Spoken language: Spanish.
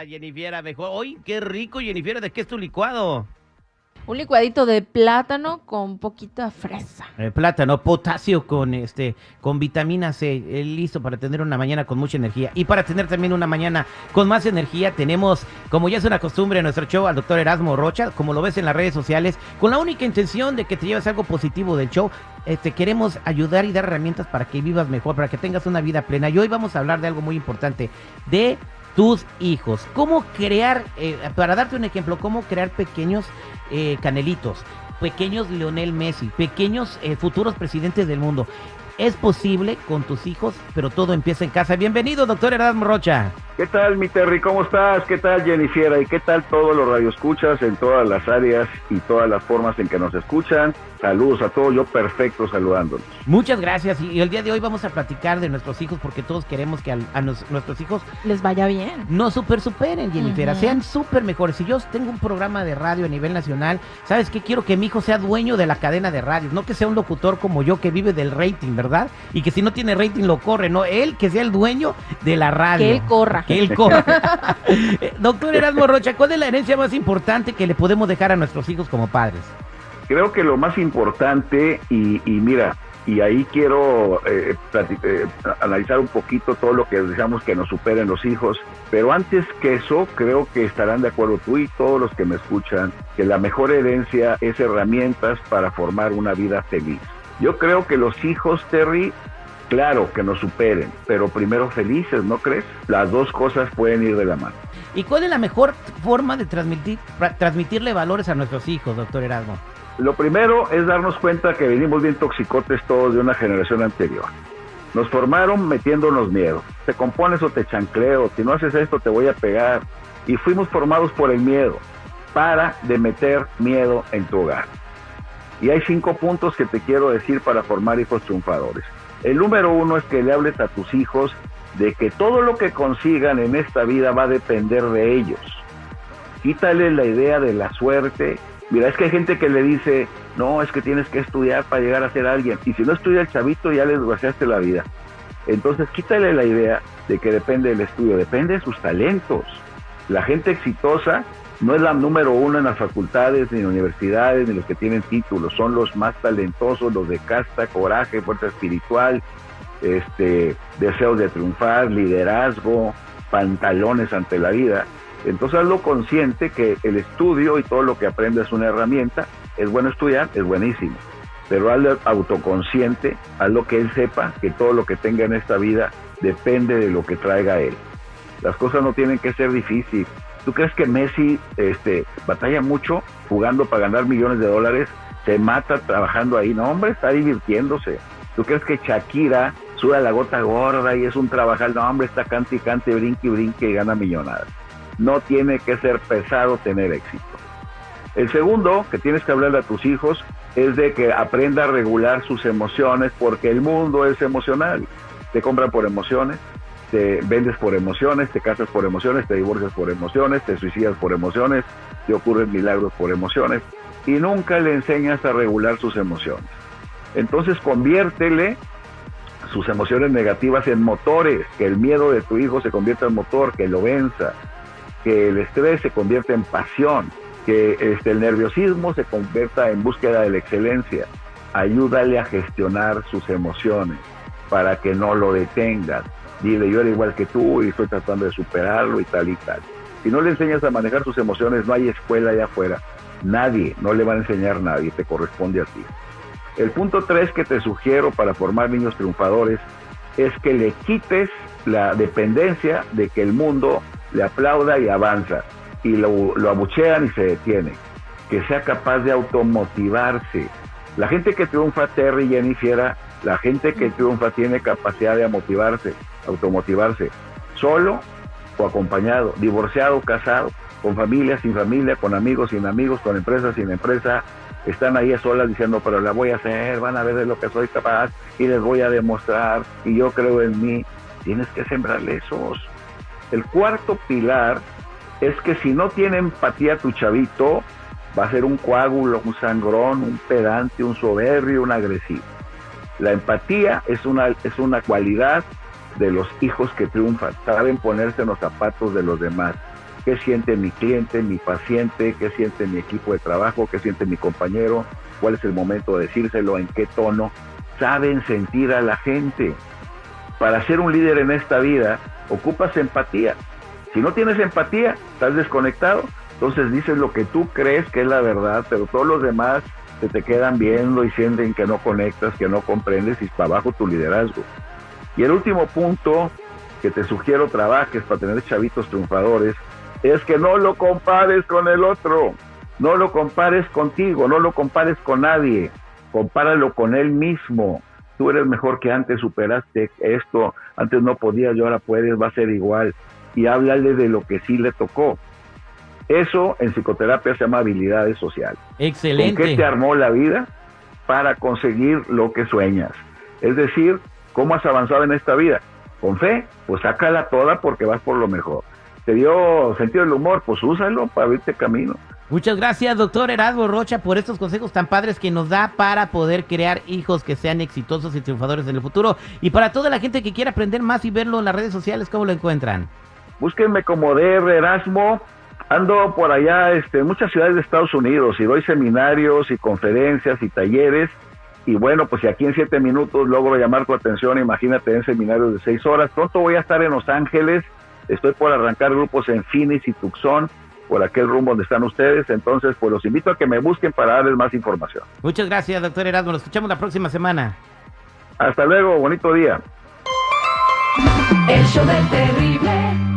la Jennifiera mejor. ¡Uy, qué rico, Jennifiera! ¿De qué es tu licuado? Un licuadito de plátano con poquita fresa. Eh, plátano, potasio con este, con vitamina C, eh, listo para tener una mañana con mucha energía. Y para tener también una mañana con más energía, tenemos, como ya es una costumbre en nuestro show, al doctor Erasmo Rocha, como lo ves en las redes sociales, con la única intención de que te lleves algo positivo del show. Este, queremos ayudar y dar herramientas para que vivas mejor, para que tengas una vida plena. Y hoy vamos a hablar de algo muy importante, de tus hijos. ¿Cómo crear, eh, para darte un ejemplo, cómo crear pequeños eh, canelitos, pequeños Lionel Messi, pequeños eh, futuros presidentes del mundo? Es posible con tus hijos, pero todo empieza en casa. Bienvenido, doctor Erasmo Rocha. ¿Qué tal, mi Terry? ¿Cómo estás? ¿Qué tal, Jennifer? ¿Y qué tal todos los radioescuchas en todas las áreas y todas las formas en que nos escuchan? Saludos a todos, yo perfecto saludándolos. Muchas gracias. Y el día de hoy vamos a platicar de nuestros hijos porque todos queremos que a, a nos- nuestros hijos Les vaya bien. no super superen, Jennifer, Ujú. sean súper mejores. Si yo tengo un programa de radio a nivel nacional, ¿sabes qué? Quiero que mi hijo sea dueño de la cadena de radio, no que sea un locutor como yo que vive del rating, ¿verdad? Y que si no tiene rating lo corre, no, él que sea el dueño de la radio. Que él corra. Corra. Eh, Doctor Erasmo Rocha, ¿cuál es la herencia más importante que le podemos dejar a nuestros hijos como padres? Creo que lo más importante, y, y mira, y ahí quiero eh, eh, analizar un poquito todo lo que deseamos que nos superen los hijos, pero antes que eso, creo que estarán de acuerdo tú y todos los que me escuchan, que la mejor herencia es herramientas para formar una vida feliz. Yo creo que los hijos, Terry, claro que nos superen, pero primero felices, ¿no crees? Las dos cosas pueden ir de la mano. ¿Y cuál es la mejor forma de transmitir, transmitirle valores a nuestros hijos, doctor Erasmo? Lo primero es darnos cuenta que venimos bien toxicotes todos de una generación anterior. Nos formaron metiéndonos miedo. Te compones o te chancleo, si no haces esto te voy a pegar. Y fuimos formados por el miedo. Para de meter miedo en tu hogar. Y hay cinco puntos que te quiero decir para formar hijos triunfadores. El número uno es que le hables a tus hijos de que todo lo que consigan en esta vida va a depender de ellos. Quítale la idea de la suerte. Mira, es que hay gente que le dice, no, es que tienes que estudiar para llegar a ser alguien. Y si no estudia el chavito, ya le desgraciaste la vida. Entonces, quítale la idea de que depende del estudio, depende de sus talentos. La gente exitosa no es la número uno en las facultades, ni en universidades, ni los que tienen títulos, son los más talentosos, los de casta, coraje, fuerza espiritual, este, deseos de triunfar, liderazgo, pantalones ante la vida. Entonces hazlo consciente que el estudio y todo lo que aprendes es una herramienta, es bueno estudiar, es buenísimo, pero hazlo autoconsciente, hazlo que él sepa que todo lo que tenga en esta vida depende de lo que traiga él. Las cosas no tienen que ser difíciles. ¿Tú crees que Messi este, batalla mucho jugando para ganar millones de dólares? Se mata trabajando ahí. No, hombre, está divirtiéndose. ¿Tú crees que Shakira suda la gota gorda y es un trabajar? No, hombre, está cante y cante, brinque y brinque y gana millonadas. No tiene que ser pesado tener éxito. El segundo que tienes que hablarle a tus hijos es de que aprenda a regular sus emociones porque el mundo es emocional. Te compran por emociones, te vendes por emociones, te casas por emociones, te divorcias por emociones, te suicidas por emociones, te ocurren milagros por emociones y nunca le enseñas a regular sus emociones. Entonces conviértele sus emociones negativas en motores, que el miedo de tu hijo se convierta en motor, que lo venza, que el estrés se convierta en pasión, que este, el nerviosismo se convierta en búsqueda de la excelencia. Ayúdale a gestionar sus emociones para que no lo detengas. Dile, yo era igual que tú y estoy tratando de superarlo y tal y tal. Si no le enseñas a manejar sus emociones, no hay escuela allá afuera. Nadie, no le va a enseñar nadie, te corresponde a ti. El punto tres que te sugiero para formar niños triunfadores es que le quites la dependencia de que el mundo le aplauda y avanza y lo, lo abuchean y se detiene. Que sea capaz de automotivarse. La gente que triunfa, Terry, Jenny, Fiera, la gente que triunfa tiene capacidad de motivarse, automotivarse, solo o acompañado, divorciado casado, con familia, sin familia, con amigos, sin amigos, con empresa, sin empresa, están ahí a solas diciendo, pero la voy a hacer, van a ver de lo que soy capaz y les voy a demostrar y yo creo en mí. Tienes que sembrarle esos. El cuarto pilar es que si no tiene empatía tu chavito, va a ser un coágulo, un sangrón, un pedante, un soberbio, un agresivo. La empatía es una, es una cualidad de los hijos que triunfan, saben ponerse en los zapatos de los demás. ¿Qué siente mi cliente, mi paciente? ¿Qué siente mi equipo de trabajo? ¿Qué siente mi compañero? ¿Cuál es el momento de decírselo? ¿En qué tono? Saben sentir a la gente. Para ser un líder en esta vida, ocupas empatía. Si no tienes empatía, estás desconectado, entonces dices lo que tú crees que es la verdad, pero todos los demás se te quedan viendo y sienten que no conectas, que no comprendes y está bajo tu liderazgo. Y el último punto que te sugiero trabajes para tener chavitos triunfadores es que no lo compares con el otro, no lo compares contigo, no lo compares con nadie, compáralo con él mismo. Tú eres mejor que antes, superaste esto, antes no podías y ahora puedes, va a ser igual. Y háblale de lo que sí le tocó. Eso en psicoterapia se llama habilidades sociales. Excelente. ¿Con qué te armó la vida para conseguir lo que sueñas? Es decir, ¿cómo has avanzado en esta vida? Con fe, pues sácala toda porque vas por lo mejor. ¿Te dio sentido del humor? Pues úsalo para abrirte camino. Muchas gracias, doctor Erasmo Rocha, por estos consejos tan padres que nos da para poder crear hijos que sean exitosos y triunfadores en el futuro. Y para toda la gente que quiera aprender más y verlo en las redes sociales, ¿cómo lo encuentran? Búsquenme como DR Erasmo. Ando por allá este, en muchas ciudades de Estados Unidos y doy seminarios y conferencias y talleres. Y bueno, pues si aquí en siete minutos logro llamar tu atención, imagínate en seminarios de seis horas. Pronto voy a estar en Los Ángeles. Estoy por arrancar grupos en Phoenix y Tucson, por aquel rumbo donde están ustedes. Entonces, pues los invito a que me busquen para darles más información. Muchas gracias, doctor Erasmo. Nos escuchamos la próxima semana. Hasta luego, bonito día. El show del terrible.